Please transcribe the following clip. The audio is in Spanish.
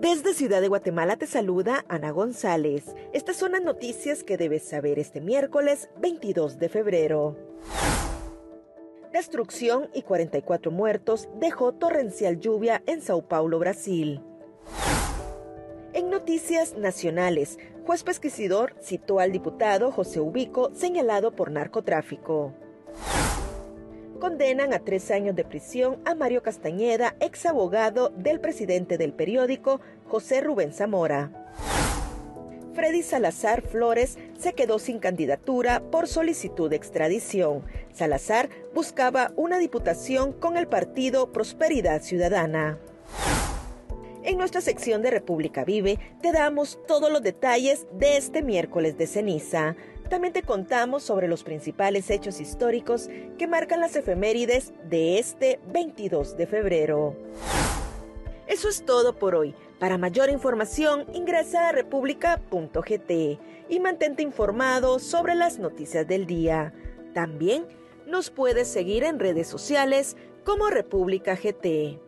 Desde Ciudad de Guatemala te saluda Ana González. Estas son las noticias que debes saber este miércoles 22 de febrero. Destrucción y 44 muertos dejó torrencial lluvia en Sao Paulo, Brasil. En noticias nacionales, juez pesquisidor citó al diputado José Ubico señalado por narcotráfico. Condenan a tres años de prisión a Mario Castañeda, ex abogado del presidente del periódico, José Rubén Zamora. Freddy Salazar Flores se quedó sin candidatura por solicitud de extradición. Salazar buscaba una diputación con el partido Prosperidad Ciudadana. En nuestra sección de República Vive te damos todos los detalles de este miércoles de ceniza. También te contamos sobre los principales hechos históricos que marcan las efemérides de este 22 de febrero. Eso es todo por hoy. Para mayor información ingresa a república.gt y mantente informado sobre las noticias del día. También nos puedes seguir en redes sociales como República GT.